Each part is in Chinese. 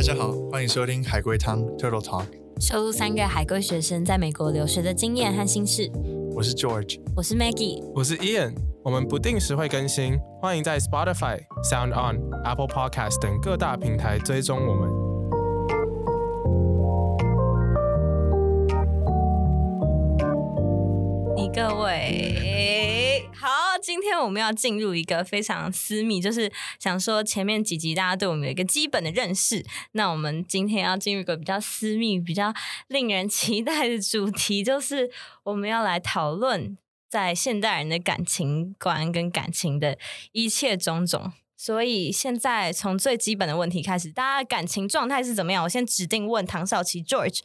大家好，欢迎收听海龟汤 Turtle Talk，收录三个海归学生在美国留学的经验和心事。我是 George。我是 Maggie，我是 Ian，我们不定时会更新，欢迎在 Spotify、Sound On、Apple Podcast 等各大平台追踪我们。你各位好，今天我们要进入一个非常私密，就是想说前面几集大家对我们有一个基本的认识，那我们今天要进入一个比较私密、比较令人期待的主题，就是我们要来讨论在现代人的感情观跟感情的一切种种。所以现在从最基本的问题开始，大家的感情状态是怎么样？我先指定问唐少奇 George，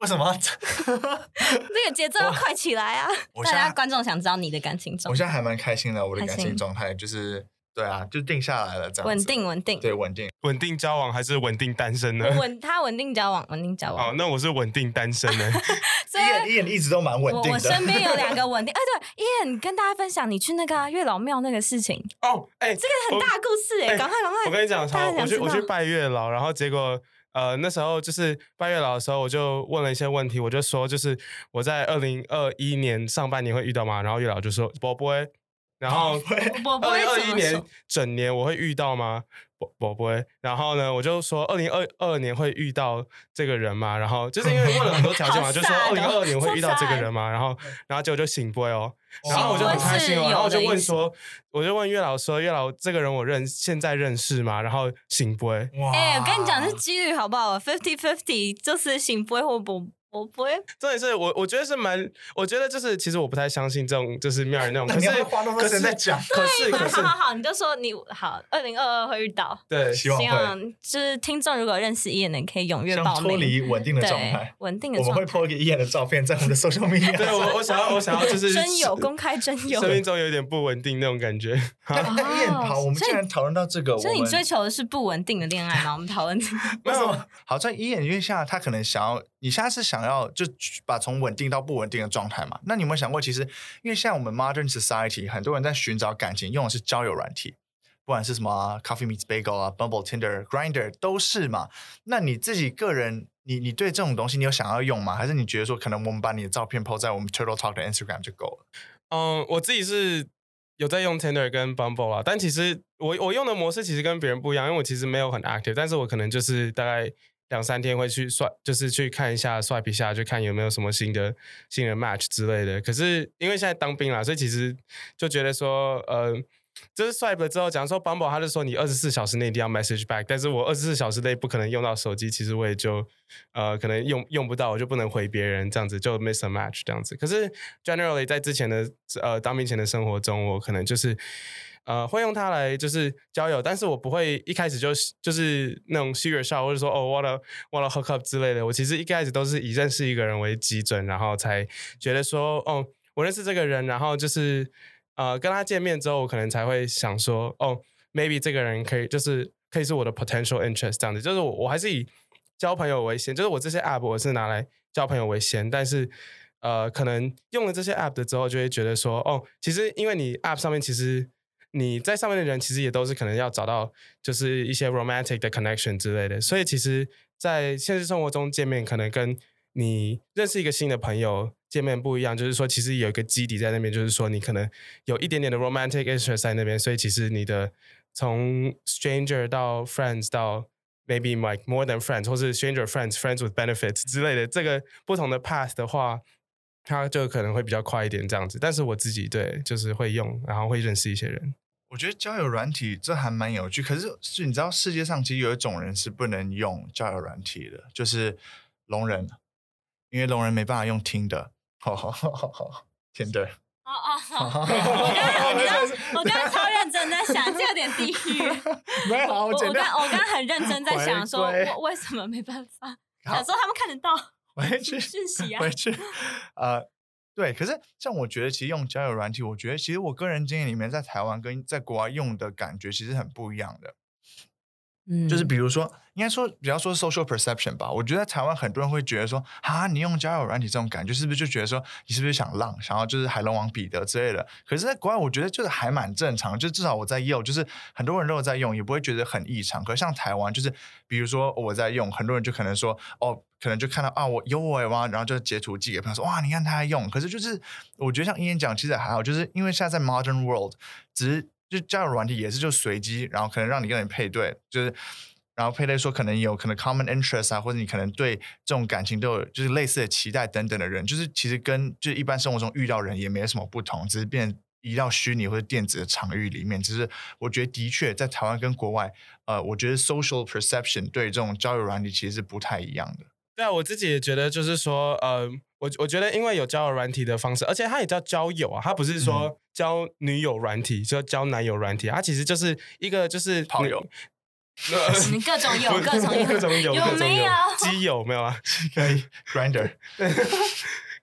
为什么？这个节奏要快起来啊！大家观众想知道你的感情状态，我现在还蛮开心的，我的感情状态就是对啊，就定下来了，这样子稳定，稳定，对稳定。稳定交往还是稳定单身呢？稳他稳定交往，稳定交往哦往。，那我是稳定单身呢。所以伊人伊人一直都蛮稳我定的。我身边有两个稳定，哎，对，伊恩，跟大家分享你去那个啊月老庙那个事情，哦，哎、这个很大故事哎，哎赶快赶快！我跟你讲，我去我去拜月老，然后结果呃那时候就是拜月老的时候，我就问了一些问题，我就说就是我在二零二一年上半年会遇到吗？然后月老就说不不会，然后 二零二一年整年我会遇到吗？不不不会。然后呢，我就说二零二二年会遇到这个人嘛？然后就是因为问了很多条件嘛，就说二零二二年会遇到这个人嘛？然后然后结果就醒波哦。哦然后我就很开心哦，然后我就问说，我就问月老说，月老这个人我认现在认识吗？然后醒波，哇哎，我跟你讲，这几率好不好？fifty fifty，就是醒不会或不我不会。重点是我我觉得是蛮，我觉得就是其实我不太相信这种就是妙人那种，可是花那么多可是时间在讲可是可是好好好，你就说你好，二零二二会遇到。对，希望希望就是听众如果认识伊恩的，可以踊跃报像脱。离稳定的状态，，稳定的我们会状态。po 一个伊人的照片在我们的 social media 对。我我想要我想要就是 真有公开真有，生命中有点不稳定那种感觉。好，我们既然讨论到这个，所以你追求的是不稳定的恋爱吗？我们讨论这个。为什么？好在伊人，因为现在他可能想要，你现在是想要就把从稳定到不稳定的状态嘛？那你有没有想过，其实因为现在我们 modern society 很多人在寻找感情，用的是交友软体，不管是什么 Coffee Meets Bagel 啊、Bumble、Tinder、Grinder 都是嘛。那你自己个人，你你对这种东西你有想要用吗？还是你觉得说，可能我们把你的照片 po 在我们 Turtle Talk 的 Instagram 就够了？嗯，我自己是有在用 Tinder 跟 Bumble 啊，但其实我我用的模式其实跟别人不一样，因为我其实没有很 active，但是我可能就是大概两三天会去刷，就是去看一下刷一下，就看有没有什么新的新的 match 之类的。可是因为现在当兵啦，所以其实就觉得说，呃。就是刷了之后，假如说 Bumble，他就说你二十四小时内一定要 message back，但是我二十四小时内不可能用到手机，其实我也就呃可能用用不到，我就不能回别人这样子，就 miss a match 这样子。可是 generally 在之前的呃当兵前的生活中，我可能就是呃会用它来就是交友，但是我不会一开始就就是那种 shoot your shot，或者说哦 wanna wanna hook up 之类的。我其实一开始都是以认识一个人为基准，然后才觉得说哦我认识这个人，然后就是呃跟他见面之后，我可能才会想说哦 maybe 这个人可以就是可以是我的 potential interest 这样子，就是我我还是以交朋友为先，就是我这些 app 我是拿来交朋友为先，但是呃，可能用了这些 app 的之后，就会觉得说，哦，其实因为你 app 上面其实你在上面的人，其实也都是可能要找到就是一些 romantic 的 connection 之类的，所以其实，在现实生活中见面，可能跟你认识一个新的朋友见面不一样，就是说，其实有一个基底在那边，就是说你可能有一点点的 romantic interest 在那边，所以其实你的从 stranger 到 friends 到 maybe like more than friends，或是 stranger friends friends with benefits 之类的这个不同的 path 的话，它就可能会比较快一点这样子。但是我自己对就是会用，然后会认识一些人。我觉得交友软体这还蛮有趣，可是是你知道世界上其实有一种人是不能用交友软体的，就是聋人，因为聋人没办法用听的。好好好好好，Tinder。哦哦，好我刚刚超认真在想，这有点地狱。没有，我刚。我刚刚很认真在想，说回归我为什么没办法？好想说他们看得到回去讯息啊回去，呃，对。可是像我觉得，其实用交友软体，我觉得其实我个人经验里面，在台湾跟在国外用的感觉其实很不一样的。嗯就是比如说，应该说比较说 social perception 吧。我觉得台湾很多人会觉得说，啊，你用交友软体这种感觉，是不是就觉得说你是不是想浪，想要就是海龙王彼得之类的？可是，在国外，我觉得就是还蛮正常，就至少我在用，就是很多人都有在用，也不会觉得很异常。可是像台湾，就是比如说我在用，很多人就可能说，哦，可能就看到啊，我有我哇，然后就截图寄给朋友说，哇，你看他在用。可是就是我觉得像英言讲，其实还好，就是因为现在在 modern world，只是。就交友软体也是就随机，然后可能让你跟人配对，就是然后配对说可能有可能 common interest 啊，或者你可能对这种感情都有就是类似的期待等等的人，就是其实跟就是一般生活中遇到人也没有什么不同，只是变移到虚拟或者电子的场域里面。只是我觉得的确在台湾跟国外，呃，我觉得 social perception 对这种交友软体其实是不太一样的。对啊，我自己也觉得，就是说，呃，我我觉得，因为有交友软体的方式，而且它也叫交友啊，它不是说交女友软体，就交男友软体，它其实就是一个就是朋友 你各种有，各种有，各种有，有各种没有？基友没有啊？可以 grinder。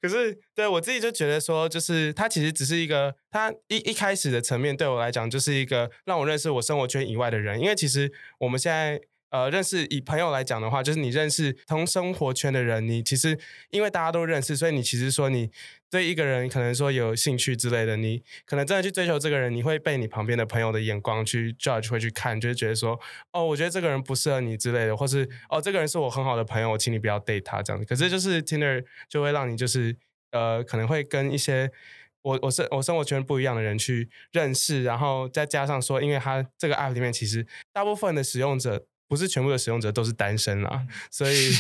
可是对我自己就觉得说，就是它其实只是一个，它一一开始的层面对我来讲，就是一个让我认识我生活圈以外的人，因为其实我们现在。呃，认识以朋友来讲的话，就是你认识同生活圈的人，你其实因为大家都认识，所以你其实说你对一个人可能说有兴趣之类的，你可能真的去追求这个人，你会被你旁边的朋友的眼光去 judge，会去看，就是觉得说，哦，我觉得这个人不适合你之类的，或是哦，这个人是我很好的朋友，我请你不要 date 他这样子。可是就是 Tinder 就会让你就是呃，可能会跟一些我我生我生活圈不一样的人去认识，然后再加上说，因为他这个 app 里面其实大部分的使用者。不是全部的使用者都是单身啦，所以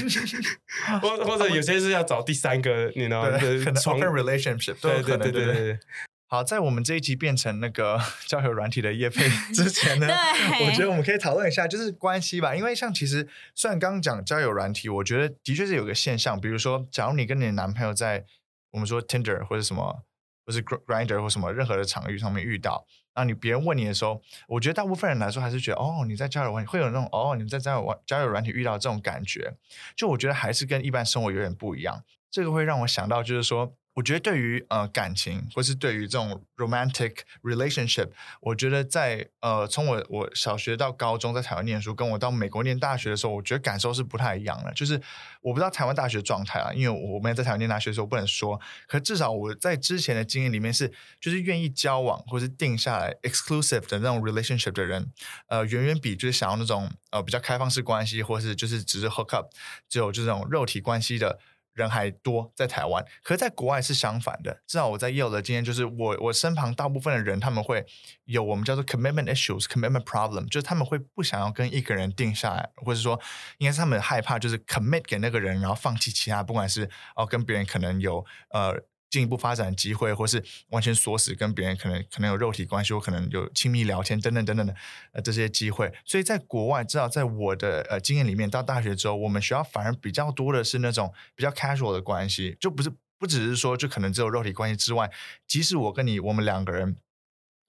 或或者有些是要找第三个，你呢？可能 open relationship 对对。对对对。好，在我们这一集变成那个 交友软体的业配之前呢，我觉得我们可以讨论一下，就是关系吧。因为像其实虽然刚刚讲交友软体，我觉得的确是有个现象，比如说，假如你跟你的男朋友在我们说 Tinder 或者什么，或是 Grinder 或什么任何的场域上面遇到。那你别人问你的时候，我觉得大部分人来说还是觉得哦，你在交友软会有那种哦，你在交友交友软体遇到这种感觉，就我觉得还是跟一般生活有点不一样。这个会让我想到，就是说。我觉得对于呃感情，或是对于这种 romantic relationship，我觉得在呃从我我小学到高中在台湾念书，跟我到美国念大学的时候，我觉得感受是不太一样的。就是我不知道台湾大学状态啊，因为我们在台湾念大学的时候不能说，可至少我在之前的经验里面是，就是愿意交往或是定下来 exclusive 的那种 relationship 的人，呃，远远比就是想要那种呃比较开放式关系，或是就是只是 hook up，只有这种肉体关系的。人还多在台湾，可是在国外是相反的。至少我在业务的经验就是，我我身旁大部分的人他们会有我们叫做 commitment issues、commitment problem，就是他们会不想要跟一个人定下来，或者说应该是他们害怕就是 commit 给那个人，然后放弃其他，不管是哦跟别人可能有呃。进一步发展机会，或是完全锁死跟别人可能可能有肉体关系，或可能有亲密聊天等等等等的呃这些机会。所以在国外，至少在我的呃经验里面，到大学之后，我们学校反而比较多的是那种比较 casual 的关系，就不是不只是说就可能只有肉体关系之外，即使我跟你我们两个人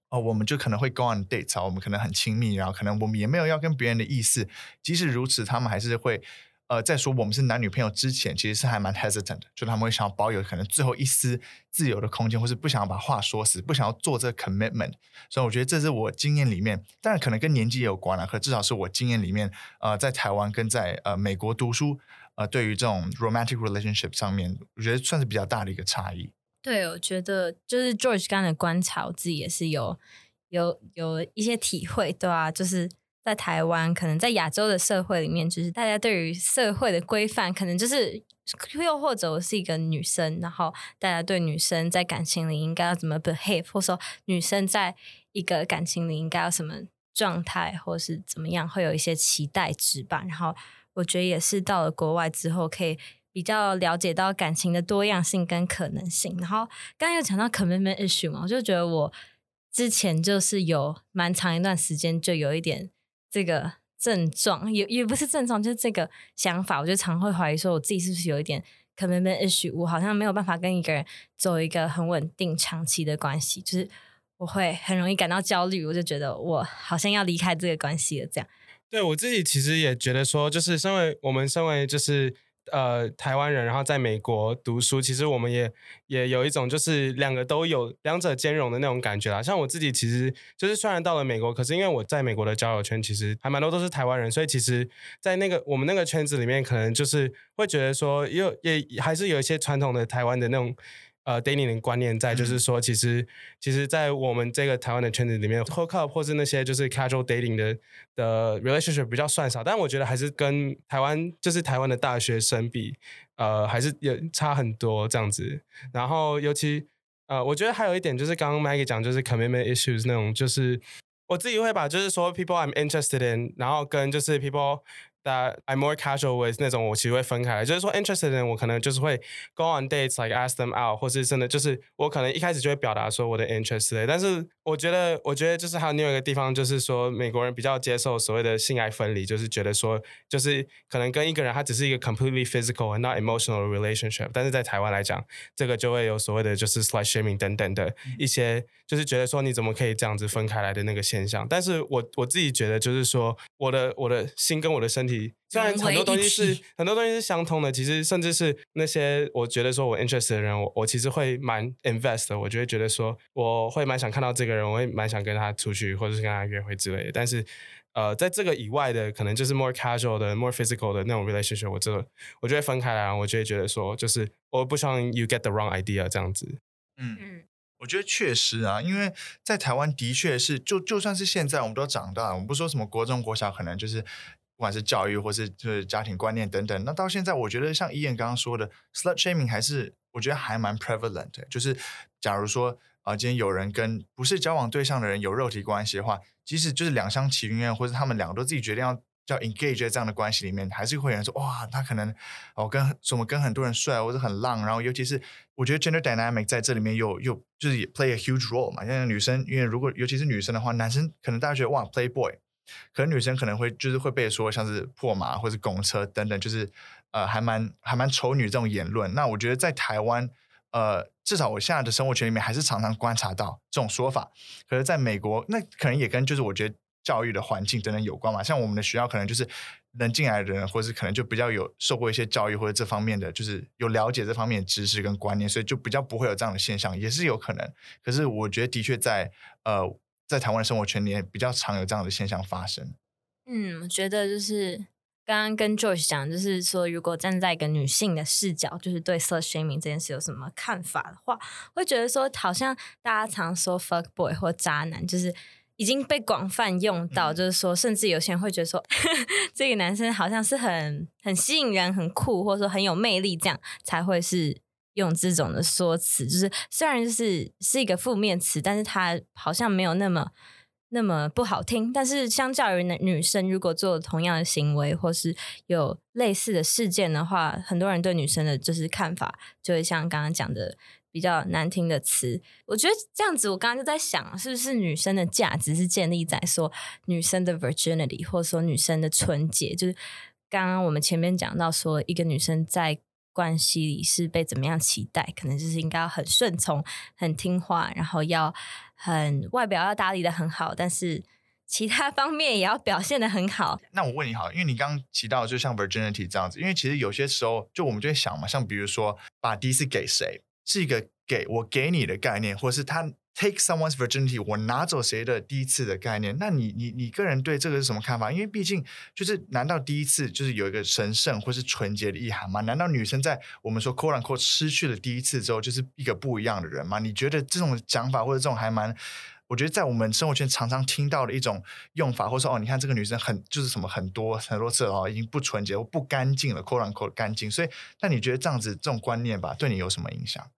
哦，我们就可能会 go on dates，我们可能很亲密，然后可能我们也没有要跟别人的意思。即使如此，他们还是会。呃，在说我们是男女朋友之前，其实是还蛮 hesitant，就他们会想要保有可能最后一丝自由的空间，或是不想要把话说死，不想要做这个 commitment。所以我觉得这是我经验里面，当然可能跟年纪也有关了，可至少是我经验里面，呃，在台湾跟在呃美国读书，呃，对于这种 romantic relationship 上面，我觉得算是比较大的一个差异。对，我觉得就是 George 刚的观察，我自己也是有有有一些体会，对啊，就是。在台湾，可能在亚洲的社会里面，就是大家对于社会的规范，可能就是又或者我是一个女生，然后大家对女生在感情里应该要怎么 behave，或者说女生在一个感情里应该要什么状态，或是怎么样，会有一些期待值吧。然后我觉得也是到了国外之后，可以比较了解到感情的多样性跟可能性。然后刚刚又讲到 commitment issue 嘛，我就觉得我之前就是有蛮长一段时间就有一点。这个症状也也不是症状，就是这个想法，我就常会怀疑说，我自己是不是有一点 commitment issue，我好像没有办法跟一个人走一个很稳定、长期的关系，就是我会很容易感到焦虑，我就觉得我好像要离开这个关系了。这样，对我自己其实也觉得说，就是身为我们身为就是呃台湾人，然后在美国读书，其实我们也也有一种就是两个都有两者兼容的那种感觉啦。像我自己，其实就是虽然到了美国，可是因为我在美国的交友圈其实还蛮多都是台湾人，所以其实，在那个我们那个圈子里面，可能就是会觉得说，又也还是有一些传统的台湾的那种。呃，dating 的观念在，就是说，其实，其实，在我们这个台湾的圈子里面，hook up 或是那些就是 casual dating 的的 relationship 比较算少，但我觉得还是跟台湾就是台湾的大学生比，呃，还是有差很多这样子。然后，尤其呃，我觉得还有一点就是刚刚 Maggie 讲就是 commitment issues 那种，就是我自己会把就是说 people I'm interested in，然后跟就是 people。That I'm more casual with 那种，我其实会分开，就是说 interested in 我可能就是会 go on dates like ask them out，或是真的就是我可能一开始就会表达说我的 interest，但是我觉得我觉得就是还有另外一个地方就是说美国人比较接受所谓的性爱分离，就是觉得说就是可能跟一个人他只是一个 completely physical and not emotional relationship，但是在台湾来讲，这个就会有所谓的就是 slut shaming 等等的一些，就是觉得说你怎么可以这样子分开来的那个现象，但是我我自己觉得就是说我的我的心跟我的身体。虽然很多东西是很多东西是相通的，其实甚至是那些我觉得说我 interest 的人，我我其实会蛮 invest 的。我就会觉得说我会蛮想看到这个人，我会蛮想跟他出去，或者是跟他约会之类的。但是呃，在这个以外的，可能就是 more casual 的、more physical 的那种 relationship，我这我就会分开来，我就会觉得说，就是我不希望 you get the wrong idea 这样子。嗯嗯，我觉得确实啊，因为在台湾的确是，就就算是现在我们都长大，我们不说什么国中、国小，可能就是。不管是教育或是就是家庭观念等等，那到现在我觉得像伊燕刚刚说的，slut shaming 还是我觉得还蛮 prevalent。就是假如说啊，今天有人跟不是交往对象的人有肉体关系的话，即使就是两厢情愿，或者他们两个都自己决定要叫 engage 在这样的关系里面，还是会有人说哇，他可能哦跟什么跟很多人睡，或者很浪。然后尤其是我觉得 gender dynamic 在这里面又又就是也 play a huge role 嘛。像女生，因为如果尤其是女生的话，男生可能大家觉得哇 playboy。可能女生可能会就是会被说像是破马或者公车等等，就是呃还蛮还蛮丑女这种言论。那我觉得在台湾，呃至少我现在的生活圈里面还是常常观察到这种说法。可是在美国，那可能也跟就是我觉得教育的环境等等有关嘛。像我们的学校可能就是能进来的人，或是可能就比较有受过一些教育或者这方面的，就是有了解这方面的知识跟观念，所以就比较不会有这样的现象，也是有可能。可是我觉得的确在呃。在台湾的生活圈里，比较常有这样的现象发生。嗯，我觉得就是刚刚跟 Joyce 讲，就是说，如果站在一个女性的视角，就是对色 shaming 这件事有什么看法的话，会觉得说，好像大家常说 fuck boy 或渣男，就是已经被广泛用到，就是说，甚至有些人会觉得说，这个男生好像是很很吸引人、很酷，或者说很有魅力，这样才会是。用这种的说辞，就是虽然就是是一个负面词，但是它好像没有那么那么不好听。但是相较于女生，如果做同样的行为，或是有类似的事件的话，很多人对女生的就是看法，就会像刚刚讲的比较难听的词。我觉得这样子，我刚刚就在想，是不是女生的价值是建立在说女生的 virginity，或者说女生的纯洁？就是刚刚我们前面讲到说，一个女生在关系里是被怎么样期待？可能就是应该要很顺从、很听话，然后要很外表要打理的很好，但是其他方面也要表现的很好。那我问你好，因为你刚刚提到就像 virginity 这样子，因为其实有些时候就我们就会想嘛，像比如说把第一次给谁是一个给我给你的概念，或是他。Take someone's virginity，我拿走谁的第一次的概念？那你你你个人对这个是什么看法？因为毕竟就是，难道第一次就是有一个神圣或是纯洁的意涵吗？难道女生在我们说 “quote unquote” 失去了第一次之后，就是一个不一样的人吗？你觉得这种讲法或者这种还蛮，我觉得在我们生活圈常常听到的一种用法，或者说哦，你看这个女生很就是什么很多很多次哦，已经不纯洁或不干净了，“quote unquote” 干净。所以，那你觉得这样子这种观念吧，对你有什么影响？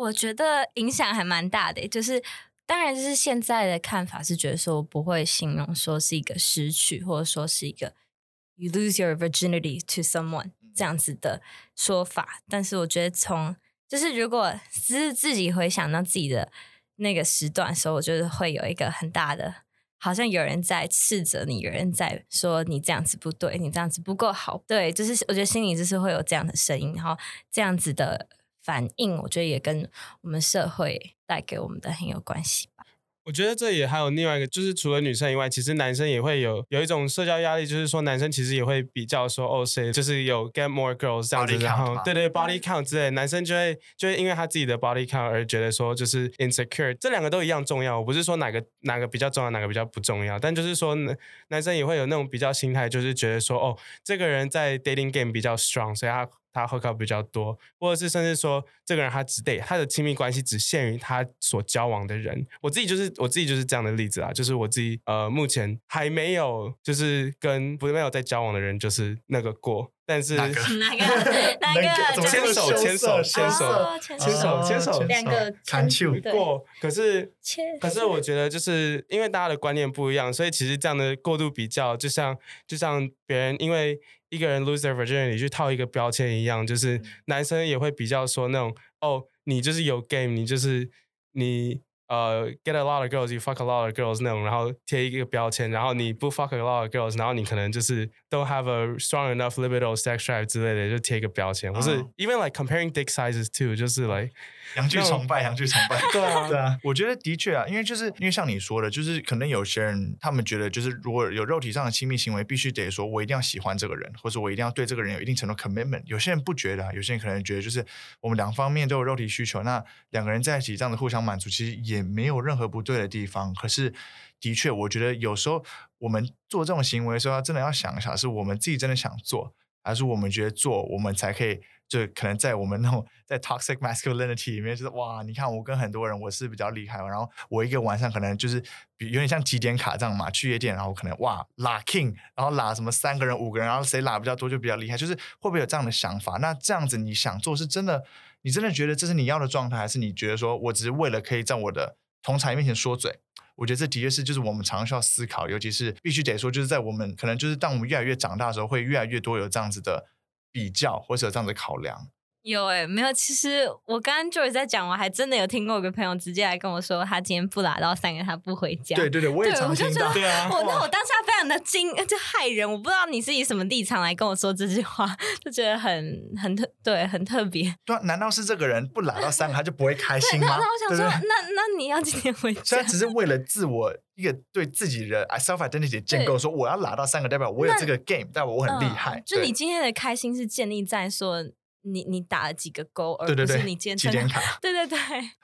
我觉得影响还蛮大的，就是当然，就是现在的看法是觉得说不会形容说是一个失去，或者说是一个 you lose your virginity to someone 这样子的说法。但是我觉得从就是如果是自己回想到自己的那个时段的时候，我觉得会有一个很大的，好像有人在斥责你，有人在说你这样子不对，你这样子不够好。对，就是我觉得心里就是会有这样的声音，然后这样子的。反应，我觉得也跟我们社会带给我们的很有关系吧。我我觉得这也还有另外一个，就是除了女生以外，其实男生也会有有一种社交压力，就是说男生其实也会比较说哦，谁就是有 get more girls 这样子，然后对对 body count 之类，男生就会就会因为他自己的 body count 而觉得说就是 insecure，这两个都一样重要。我不是说哪个哪个比较重要，哪个比较不重要，但就是说男男生也会有那种比较心态，就是觉得说哦，这个人在 dating game 比较 strong，所以他。他 hook up 比较多，或者是甚至说这个人他只得他的亲密关系只限于他所交往的人。我自己就是我自己就是这样的例子啊，就是我自己呃目前还没有就是跟不没有在交往的人就是那个过，但是哪个？哪个？哪个？牵手牵手牵手哦牵牵手牵手两个看球对过，可是切可是我觉得，就是因为大家的观念不一样，所以其实这样的过度比较，就像就像别人因为一个人 lose their virginity 去套一个标签一样，就是男生也会比较说那种哦，你就是有 game，你就是你呃 get a lot of girls，you fuck a lot of girls 那种，然后贴一个标签，然后你不 fuck a lot of girls，然后你可能就是 don't have a strong enough libido sex drive 之类的，就贴一个标签，或是哦 even like comparing dick sizes too，就是 like 洋剧崇拜，洋剧崇拜。对啊 对啊，我觉得的确啊，因为就是因为像你说的，就是可能有些人他们觉得，就是如果有肉体上的亲密行为，必须得说我一定要喜欢这个人，或者我一定要对这个人有一定程度 commitment。有些人不觉得、啊，有些人可能觉得就是我们两方面都有肉体需求，那两个人在一起这样子互相满足，其实也没有任何不对的地方。可是的确，我觉得有时候我们做这种行为的时候，真的要想一下，是我们自己真的想做，还是我们觉得做我们才可以，就可能在我们那种在 toxic masculinity 里面，就是哇，你看我跟很多人我是比较厉害，然后我一个晚上可能就是比有点像几点卡这样嘛，去夜店，然后可能哇拉 king，然后拉什么三个人五个人，然后谁拉比较多就比较厉害，就是会不会有这样的想法？那这样子你想做是真的，你真的觉得这是你要的状态，还是你觉得说我只是为了可以在我的同才面前说嘴？我觉得这的确是，就是我们常常需要思考，尤其是必须得说，就是在我们可能就是当我们越来越长大的时候，会越来越多有这样子的比较，或者这样子的考量。有哎、没有。其实我刚刚 Joy 在讲，我还真的有听过一个朋友直接来跟我说，他今天不拿到三个，他不回家。对对对，我也对常听到。我就觉得对啊我那我当下非常的惊，就骇人。我不知道你是以什么立场来跟我说这句话，就觉得很很特对，很特别。对啊，难道是这个人不拿到三个他就不会开心吗？那那我想说，对对那那你要今天回家他？只是为了自我一个对自己的 self identity 建构，说我要拿到三个，代表我有这个 game，代表我很厉害。嗯就你今天的开心是建立在说你你打了几个勾，而不是对对对，你今天点卡。对对对，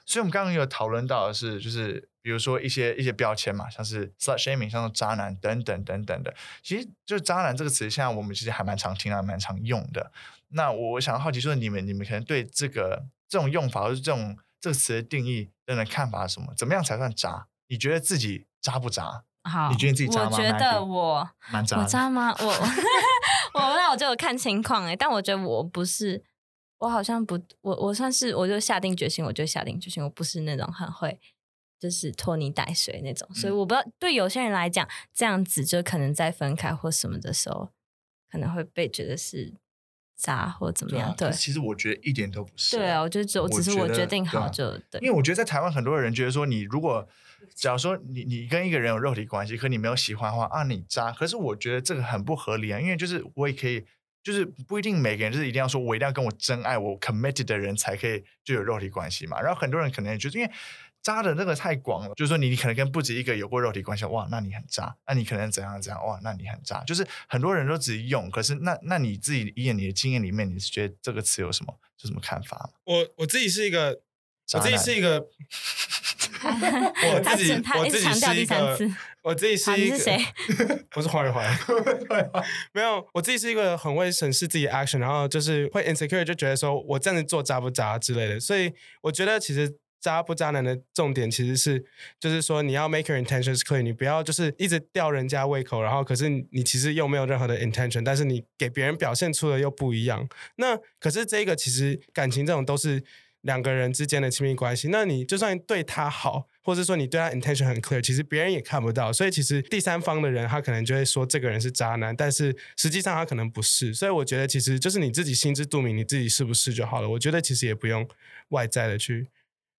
所以我们刚刚有讨论到的是，就是比如说一些一些标签嘛，像是 slut shaming，像是渣男等等等等的。其实就是渣男这个词，现在我们其实还蛮常听啊、蛮常用的。那我我想好奇说，你们你们可能对这个这种用法或是这种这个词的定义等等看法是什么？怎么样才算渣？你觉得自己渣不渣？好，你觉得自己渣吗我觉得我我蛮渣我。渣吗？我 我那我就看情况哎、但我觉得我不是，我好像不，我我算是我就下定决心，我就下定决心，我不是那种很会就是拖泥带水那种，所以嗯我不知道对有些人来讲，这样子就可能在分开或什么的时候，可能会被觉得是渣或怎么样，对其实我觉得一点都不是。对啊，我就只只是我决定好就对因为我觉得在台湾很多人觉得说，你如果假如说你你跟一个人有肉体关系，可你没有喜欢的话啊，你渣。可是我觉得这个很不合理啊，因为就是我也可以，就是不一定每个人就是一定要说我一定要跟我真爱我 committed 的人才可以就有肉体关系嘛。然后很多人可能也觉得，因为渣的那个太广了，就是说你你可能跟不止一个有过肉体关系，哇，那你很渣；那你可能怎样怎样，哇，那你很渣。就是很多人都只用，可是那那你自己以你的经验里面，你是觉得这个词有什么有什么看法吗？我我自己是一个，我自己是一个，我自己他我自己一直强调是一个第三次，我自己是一个，好你是谁？我是黄宇环。没有，我自己是一个很会审视自己 action，然后就是会 insecure，就觉得说我这样子做渣不渣之类的。所以我觉得其实渣不渣男的重点其实是，就是说你要 make your intentions clear，你不要就是一直吊人家胃口，然后可是你你其实又没有任何的 intention，但是你给别人表现出的又不一样。那可是这个其实感情这种都是。两个人之间的亲密关系，那你就算对他好，或者说你对他 intention 很 clear，其实别人也看不到，所以其实第三方的人他可能就会说这个人是渣男，但是实际上他可能不是，所以我觉得其实就是你自己心知肚明，你自己是不是就好了。我觉得其实也不用外在的去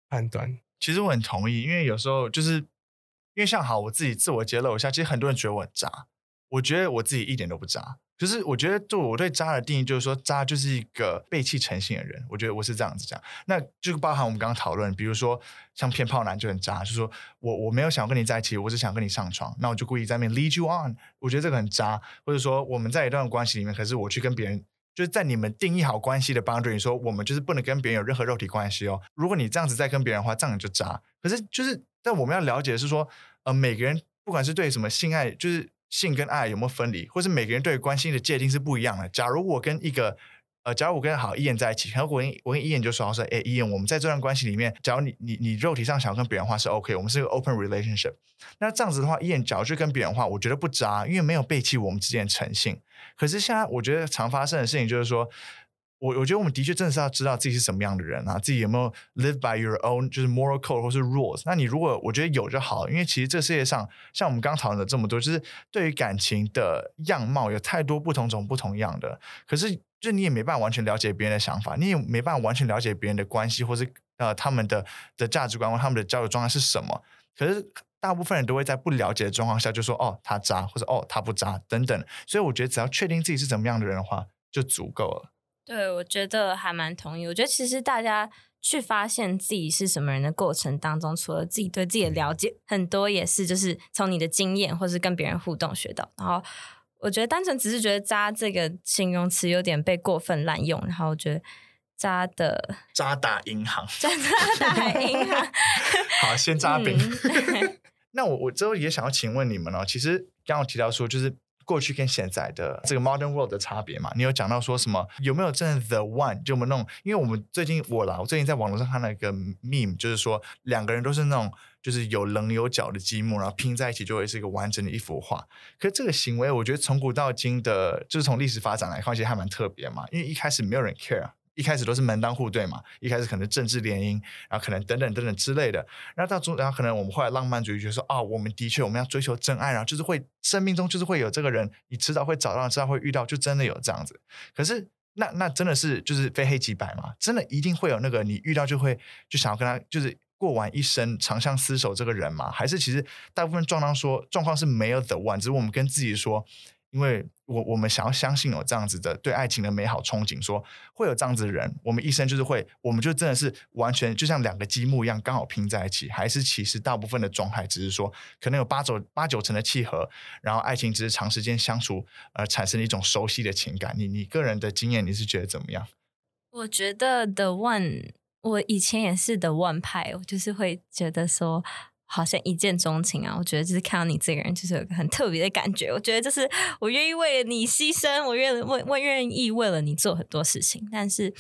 判断。其实我很同意，因为有时候就是因为像好，我自己自我揭露一下，其实很多人觉得我很渣，我觉得我自己一点都不渣。就是我觉得，就我对渣的定义，就是说渣就是一个背弃诚信的人。我觉得我是这样子讲，那就包含我们刚刚讨论，比如说像骗炮男就很渣，就说我我没有想要跟你在一起，我只想跟你上床，那我就故意在那边 lead you on。我觉得这个很渣，或者说我们在一段关系里面，可是我去跟别人，就是在你们定义好关系的 boundary，你说我们就是不能跟别人有任何肉体关系哦。如果你这样子在跟别人的话，这样就渣。可是就是，但我们要了解的是说，呃，每个人不管是对什么性爱，就是。性跟爱有没有分离，或是每个人对关心的界定是不一样的。假如我跟一个呃，假如我跟好伊言在一起，然后我跟我跟伊言就说说，哎，伊言，我们在这段关系里面，假如你你你肉体上想要跟别人话是 OK，我们是一个 open relationship。那这样子的话，伊言假如去跟别人话，我觉得不渣，因为没有背弃我们之间的诚信。可是现在我觉得常发生的事情就是说。我我觉得我们的确真的是要知道自己是什么样的人啊，自己有没有 live by your own 就是 moral code 或是 rules。那你如果我觉得有就好，因为其实这世界上像我们刚讨论的这么多，就是对于感情的样貌有太多不同种不同样的。可是就你也没办法完全了解别人的想法，你也没办法完全了解别人的关系，或是呃他们的的价值观或他们的交友状态是什么。可是大部分人都会在不了解的状况下就说哦他渣，或者哦他不渣等等。所以我觉得只要确定自己是怎么样的人的话，就足够了。对，我觉得还蛮同意。我觉得其实大家去发现自己是什么人的过程当中，除了自己对自己的了解，很多也是就是从你的经验或是跟别人互动学到。然后我觉得单纯只是觉得“渣”这个形容词有点被过分滥用。然后我觉得“渣”的“渣打银行 ”，“渣打银行”。好，先 扎饼。那我我之后也想要请问你们哦，其实刚刚提到说就是。过去跟现在的这个 modern world 的差别嘛？你有讲到说什么？有没有真的 the one？就我们那种，因为我们最近我啦，我最近在网络上看到一个 meme，就是说两个人都是那种就是有棱有角的积木，然后拼在一起就会是一个完整的一幅画。可是这个行为，我觉得从古到今的，就是从历史发展来看，其实还蛮特别嘛。因为一开始没有人 care。一开始都是门当户对嘛，一开始可能政治联姻，然后可能等等等等之类的，然后到中，然后可能我们后来浪漫主义就说啊，我们的确我们要追求真爱，然后就是会生命中就是会有这个人，你迟早会找到，迟早会遇到，就真的有这样子。可是那那真的是就是非黑即白嘛？真的一定会有那个你遇到就会就想要跟他就是过完一生长相厮守这个人吗？还是其实大部分状况说状况是没有 the one，只是我们跟自己说。因为我我们想要相信有这样子的对爱情的美好憧憬，说会有这样子的人，我们一生就是会，我们就真的是完全就像两个积木一样，刚好拼在一起。还是其实大部分的状态只是说，可能有八九八九成的契合，然后爱情只是长时间相处而产生的一种熟悉的情感。你你个人的经验，你是觉得怎么样？我觉得 The One，我以前也是 The One 派，我就是会觉得说。好像一见钟情啊！我觉得就是看到你这个人，就是有个很特别的感觉。我觉得就是我愿意为了你牺牲，我愿为我愿意为了你做很多事情。但是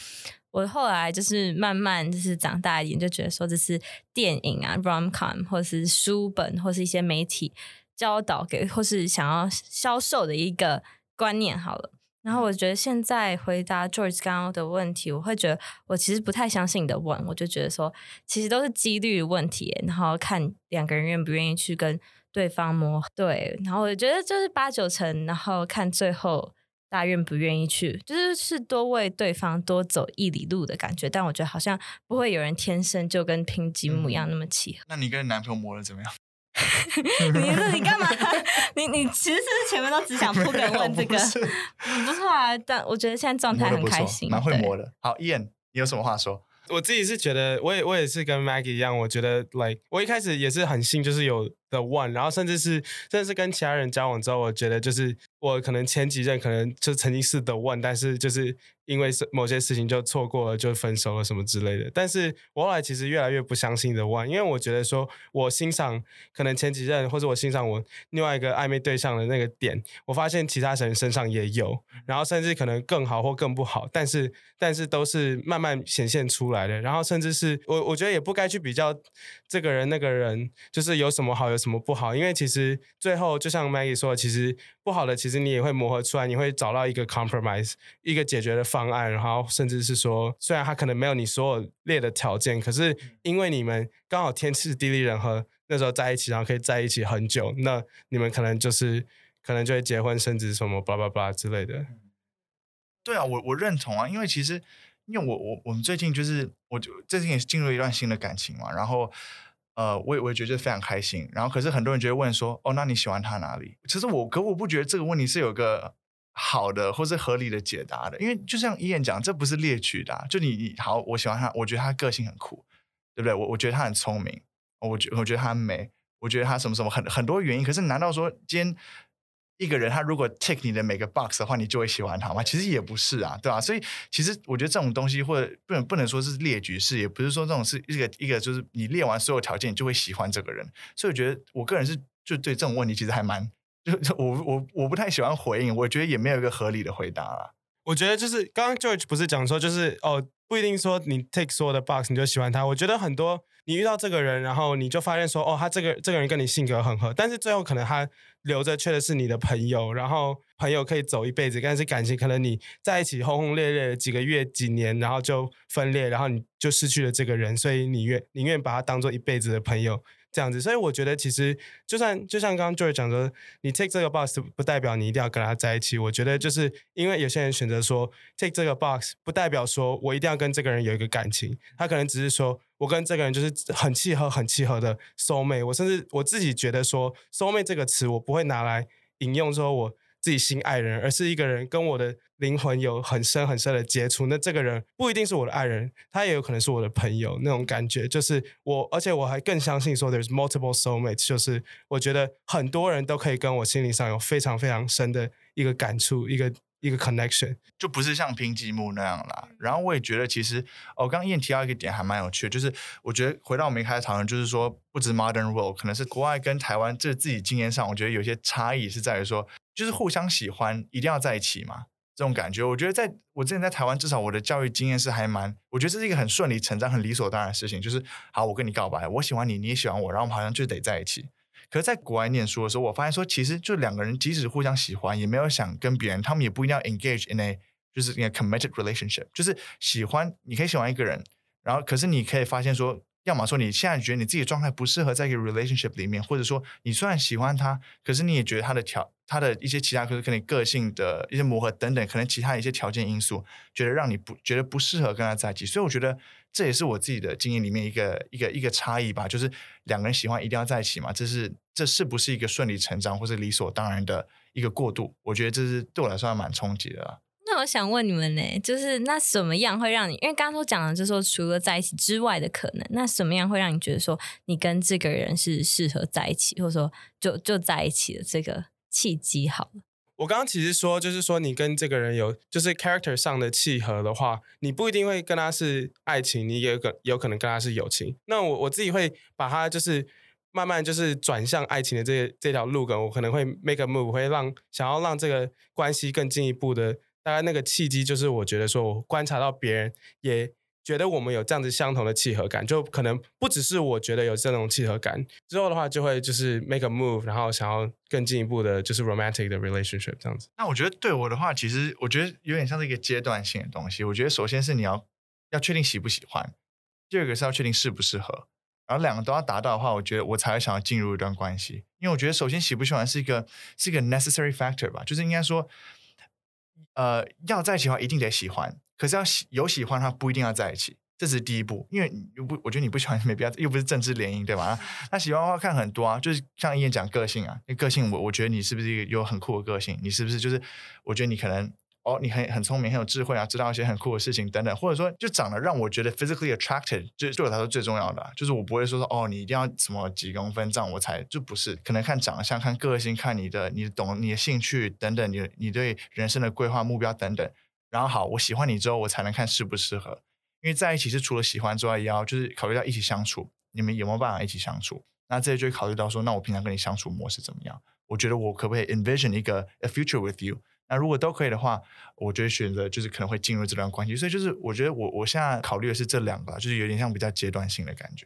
我后来就是慢慢就是长大一点，就觉得说这是电影啊，rom com，或是书本，或是一些媒体教导给，或是想要销售的一个观念。好了。然后我觉得现在回答 George 刚刚的问题，我会觉得我其实不太相信你的问，我就觉得说其实都是几率问题，然后看两个人愿不愿意去跟对方磨对，然后我觉得就是八九成，然后看最后大家愿不愿意去，就是是多为对方多走一里路的感觉，但我觉得好像不会有人天生就跟拼积木一样那么契合。那你跟男朋友磨的怎么样？你是你干嘛？你你其实是前面都只想不敢问这个，不错 啊。但我觉得现在状态很开心，蛮会磨的。好，Ian，你有什么话说？我自己是觉得，我也我也是跟 Maggie 一样，我觉得，like 我一开始也是很信，就是有 the one，然后甚至是甚至是跟其他人交往之后，我觉得就是我可能前几任可能就曾经是 the one，但是就是。因为是某些事情就错过了，就分手了什么之类的。但是我后来其实越来越不相信 the one，因为我觉得说我欣赏可能前几任或者我欣赏我另外一个暧昧对象的那个点，我发现其他人身上也有，然后甚至可能更好或更不好，但是但是都是慢慢显现出来的。然后甚至是我我觉得也不该去比较这个人那个人，就是有什么好有什么不好，因为其实最后就像 Maggie 说，其实不好的其实你也会磨合出来，你会找到一个 compromise，一个解决的方。方案，然后甚至是说，虽然他可能没有你所有列的条件，可是因为你们刚好天时地利人和，那时候在一起，然后可以在一起很久，那你们可能就是可能就会结婚生子什么，巴拉巴拉之类的。对啊，我我认同啊，因为其实因为我我我们最近就是我就最近也是进入一段新的感情嘛，然后呃，我也我也觉得非常开心，然后可是很多人就会问说，哦，那你喜欢他哪里？其实我可我不觉得这个问题是有个。好的或是合理的解答的，因为就像伊燕讲，这不是列举的、就你你好，我喜欢他，我觉得他个性很酷，对不对？我我觉得他很聪明，我觉我觉得他很美，我觉得他什么什么很很多原因。可是难道说今天一个人他如果 tick 你的每个 box 的话，你就会喜欢他吗？其实也不是啊，对吧、所以其实我觉得这种东西或者不能不能说是列举式，也不是说这种是一个一个就是你列完所有条件你就会喜欢这个人。所以我觉得我个人是就对这种问题其实还蛮。就 就我我我不太喜欢回应，我觉得也没有一个合理的回答啦。我觉得就是刚刚 George 不是讲说，就是哦，不一定说你 take 所有的 box 你就喜欢他。我觉得很多你遇到这个人，然后你就发现说，哦，他这个这个人跟你性格很合，但是最后可能他留着却的是你的朋友，然后朋友可以走一辈子，但是感情可能你在一起轰轰烈烈的几个月几年，然后就分裂，然后你就失去了这个人，所以你愿宁愿把他当做一辈子的朋友。这样子，所以我觉得其实就算就像刚刚 Joy 讲的，你 take 这个 box 不代表你一定要跟他在一起。我觉得就是因为有些人选择说 take 这个 box，不代表说我一定要跟这个人有一个感情，他可能只是说我跟这个人就是很契合、很契合的 soul mate。我甚至我自己觉得说 soul mate 这个词，我不会拿来引用说我自己心爱人，而是一个人跟我的灵魂有很深很深的接触。那这个人不一定是我的爱人，他也有可能是我的朋友。那种感觉就是我，而且我还更相信说 there's multiple soulmates，就是我觉得很多人都可以跟我心灵上有非常非常深的一个感触，一个一个 connection。就不是像拼积木那样啦。然后我也觉得，其实哦，刚刚燕提到一个点还蛮有趣的，就是我觉得回到我们一开始讨论，就是说不止 modern world，可能是国外跟台湾这自己经验上，我觉得有些差异是在于说，就是互相喜欢一定要在一起嘛。这种感觉，我觉得在我之前在台湾，至少我的教育经验是还蛮，我觉得这是一个很顺理成章、很理所当然的事情。就是好，我跟你告白，我喜欢你，你也喜欢我，然后我们好像就得在一起。可是在国外念书的时候，我发现说，其实就两个人即使互相喜欢，也没有想跟别人，他们也不一定要 engage in a 就是 in a committed relationship，就是喜欢你可以喜欢一个人，然后可是你可以发现说，要么说你现在觉得你自己的状态不适合在一个 relationship 里面，或者说你虽然喜欢他，可是你也觉得他的条他的一些其他可是跟你个性的一些磨合等等，可能其他一些条件因素，觉得让你不觉得不适合跟他在一起。所以我觉得这也是我自己的经验里面一个一个一个差异吧，就是两个人喜欢一定要在一起嘛，这是这是不是一个顺理成章或是理所当然的一个过渡？我觉得这是对我来说还蛮冲击的啦。那我想问你们呢，就是那什么样会让你？因为刚刚都讲了，就是说除了在一起之外的可能，那什么样会让你觉得说你跟这个人是适合在一起，或者说就就在一起的这个契机好了？我刚刚其实说，就是说你跟这个人有就是 character 上的契合的话，你不一定会跟他是爱情，你也有可有可能跟他是友情。那我我自己会把他就是慢慢就是转向爱情的这这条路梗，我可能会 make a move，会让想要让这个关系更进一步的。大概那个契机就是，我觉得说我观察到别人也觉得我们有这样子相同的契合感，就可能不只是我觉得有这种契合感，之后的话就会就是 make a move，然后想要更进一步的，就是 romantic 的 relationship 这样子。那我觉得对我的话，其实我觉得有点像是一个阶段性的东西。我觉得首先是你要要确定喜不喜欢，第二个是要确定适不适合，然后两个都要达到的话，我觉得我才会想要进入一段关系。因为我觉得首先喜不喜欢是一个是一个 necessary factor 吧，就是应该说。呃，要在一起的话，一定得喜欢。可是要喜有喜欢，他不一定要在一起，这只是第一步。因为不，我觉得你不喜欢 没必要，又不是政治联姻，对吧？那喜欢的话看很多啊，就是像一言讲个性啊，那个性我我觉得你是不是有很酷的个性？你是不是就是我觉得你可能哦，你很很聪明，很有智慧啊，知道一些很酷的事情等等，或者说就长得让我觉得 physically attracted，就对我来说最重要的，就是我不会说说哦，你一定要什么几公分这样我才就不是，可能看长相、看个性、看你的你懂你的兴趣等等，你你对人生的规划目标等等。然后好，我喜欢你之后，我才能看适不适合。因为在一起是除了喜欢之外，也要就是考虑到一起相处，你们有没有办法一起相处？那这就会考虑到说，那我平常跟你相处模式怎么样？我觉得我可不可以 envision 一个 a future with you？那如果都可以的话，我觉得选择就是可能会进入这段关系。所以就是我觉得我我现在考虑的是这两个，就是有点像比较阶段性的感觉。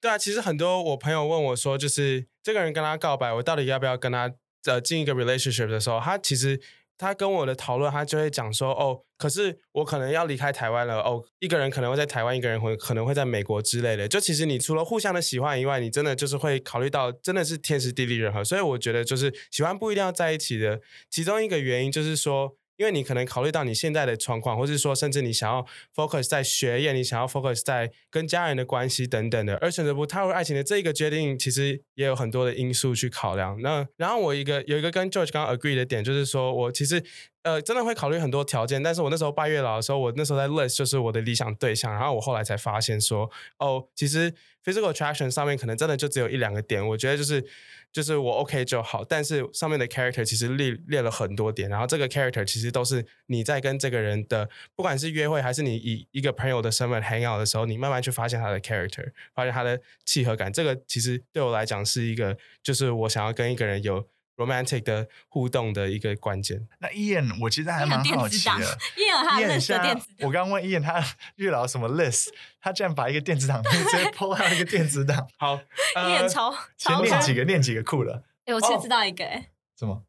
对啊，其实很多我朋友问我说，就是这个人跟他告白，我到底要不要跟他呃进一个 relationship 的时候，他其实。他跟我的讨论，他就会讲说：“哦，可是我可能要离开台湾了。哦，一个人可能会在台湾，一个人会可能会在美国之类的。就其实你除了互相的喜欢以外，你真的就是会考虑到，真的是天时地利人和。所以我觉得，就是喜欢不一定要在一起的。其中一个原因就是说。”因为你可能考虑到你现在的状况，或是说，甚至你想要 focus 在学业，你想要 focus 在跟家人的关系等等的，而选择不踏入爱情的这一个决定，其实也有很多的因素去考量。那然后我一个有一个跟 George 刚刚 agree 的点，就是说我其实呃，真的会考虑很多条件，但是我那时候拜月老的时候，我那时候在 list 就是我的理想对象，然后我后来才发现说，哦，其实 physical attraction 上面可能真的就只有一两个点，我觉得就是就是我 OK 就好，但是上面的 character 其实列列了很多点，然后这个 character 其实都是你在跟这个人的，不管是约会还是你以一个朋友的身份 hang out 的时候，你慢慢去发现他的 character，发现他的契合感，这个其实对我来讲是一个，就是我想要跟一个人有。Romantic 的互动的一个关键。那 Ian，我其实还蛮好奇的。Ian 他认识电子我刚问 Ian 他 月老什么 list，他竟然把一个电子档 直接 pull 到一个电子档。好，Ian 超先练几个，练几个酷了。哎，我其实知道一个，哎，什么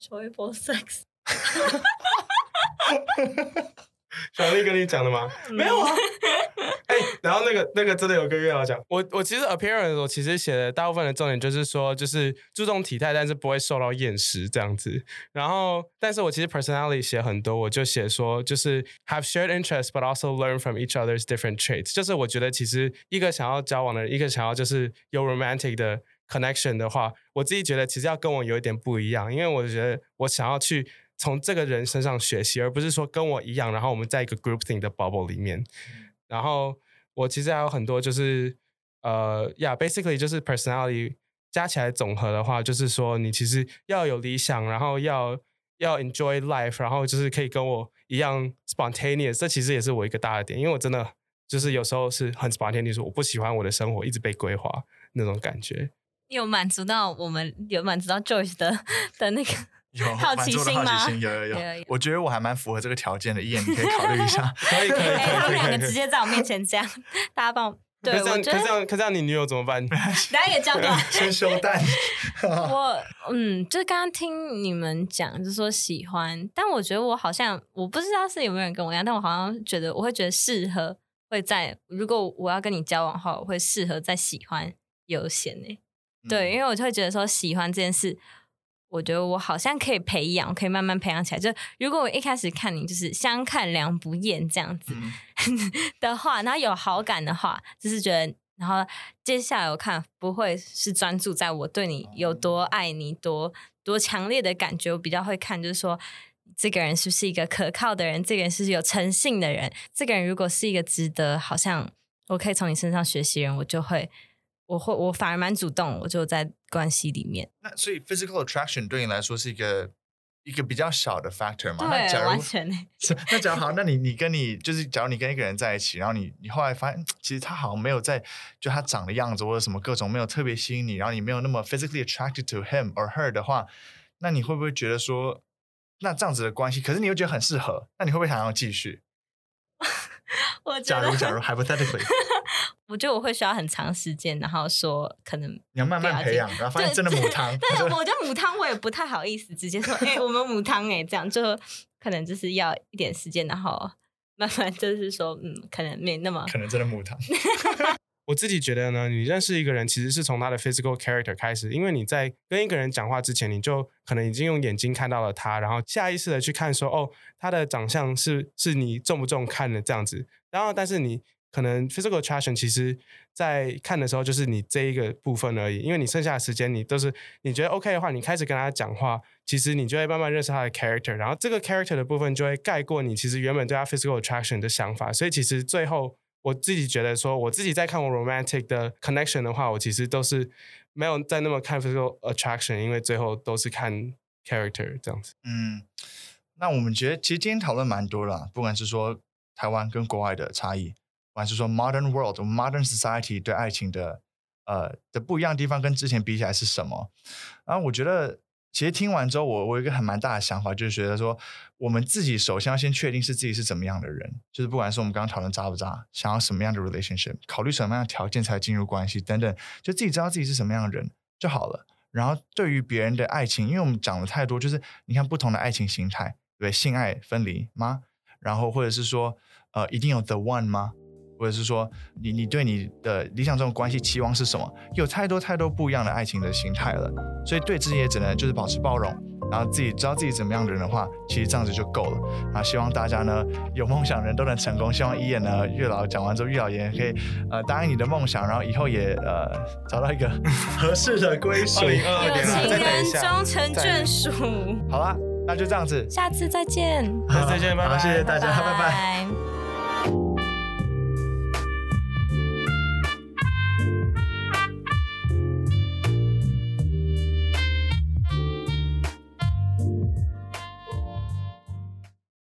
？Joyful sex。小丽跟你讲的吗？没有啊。哎，然后那个那个真的有个月老讲，我我其实 appearance 我其实写的大部分的重点就是说，就是注重体态，但是不会受到厌食这样子。然后，但是我其实 personality 写很多，我就写说，就是 have shared interests but also learn from each other's different traits。就是我觉得其实一个想要交往的人，一个想要就是有 romantic 的 connection 的话，我自己觉得其实要跟我有一点不一样，因为我觉得我想要去。从这个人身上学习，而不是说跟我一样，然后我们在一个 group thing 的 bubble 里面。然后我其实还有很多，就是呃，yeah，basically 就是 personality 加起来总和的话，就是说你其实要有理想，然后要要 enjoy life，然后就是可以跟我一样 spontaneous。这其实也是我一个大的点，因为我真的就是有时候是很 spontaneous，我不喜欢我的生活一直被规划那种感觉。有满足到我们有满足到 Joyce 的的那个。有 好奇心吗？有有有，我觉得我还蛮符合这个条件的，一眼你可以考虑一下。可以可以可以。他们两个直接在我面前这样，大家帮我。对，可这样可这样，你女友怎么办？大家也交代。先休蛋。我嗯，就是刚刚听你们讲，就说喜欢，但我觉得我好像我不知道是有没有人跟我一样，但我好像觉得我会觉得适合会在，如果我要跟你交往的话，我会适合在喜欢优先呢。对，因为我就会觉得说喜欢这件事。我觉得我好像可以培养，可以慢慢培养起来。就如果我一开始看你就是相看两不厌这样子 的话，然后有好感的话，就是觉得，然后接下来我看不会是专注在我对你有多爱你、多多强烈的感觉，我比较会看，就是说这个人是不是一个可靠的人，这个人是有诚信的人，这个人如果是一个值得，好像我可以从你身上学习人，我就会。我会，我反而蛮主动，我就在关系里面。那所以 physical attraction 对你来说是一个一个比较小的 factor 嘛？对，完全。那假如好，那你你跟你就是，假如你跟一个人在一起，然后你你后来发现，其实他好像没有在，就他长的样子或者什么各种没有特别吸引你，然后你没有那么 physically attracted to him or her 的话，那你会不会觉得说，那这样子的关系，可是你又觉得很适合，那你会不会想要继续？我假如假如 hypothetically。我觉得我会需要很长时间，然后说可能你要慢慢培养，然 后发现真的母汤。但 我觉得母汤我也不太好意思直接说，哎，我们母汤哎，这样就可能就是要一点时间，然后 慢慢就是说，嗯，可能没那么可能真的母汤。我自己觉得呢，你认识一个人其实是从他的 physical character 开始，因为你在跟一个人讲话之前，你就可能已经用眼睛看到了他，然后下意识的去看说，哦，他的长相是是你重不重看的这样子，然后但是你。可能 physical attraction 其实，在看的时候就是你这一个部分而已，因为你剩下的时间你都是你觉得 OK 的话，你开始跟他讲话，其实你就会慢慢认识他的 character，然后这个 character 的部分就会盖过你其实原本对他 physical attraction 的想法，所以其实最后我自己觉得说，我自己在看我 romantic 的 connection 的话，我其实都是没有在那么看 physical attraction，因为最后都是看 character 这样子。嗯，那我们觉得其实今天讨论蛮多了，不管是说台湾跟国外的差异。还是说 modern world、modern society 对爱情的呃的不一样的地方，跟之前比起来是什么？然后我觉得，其实听完之后，我我有一个很蛮大的想法，就是觉得说，我们自己首先要先确定是自己是怎么样的人，就是不管是我们刚刚讨论渣不渣，想要什么样的 relationship，考虑什么样的条件才进入关系等等，就自己知道自己是什么样的人就好了。然后对于别人的爱情，因为我们讲了太多，就是你看不同的爱情形态，对性爱分离吗？然后或者是说，呃，一定有 the one 吗？或者是说，你你对你的理想中的关系期望是什么？有太多太多不一样的爱情的形态了，所以对自己也只能就是保持包容，然后自己知道自己怎么样的人的话，其实这样子就够了。啊，希望大家呢有梦想人都能成功。希望一眼呢月老讲完之后，月老爷可以呃答应你的梦想，然后以后也呃找到一个 合适的归属。二零二二年，情人终成眷属。好啦。那就这样子，下次再见，下次再见，拜好，拜，谢谢大家，拜拜。拜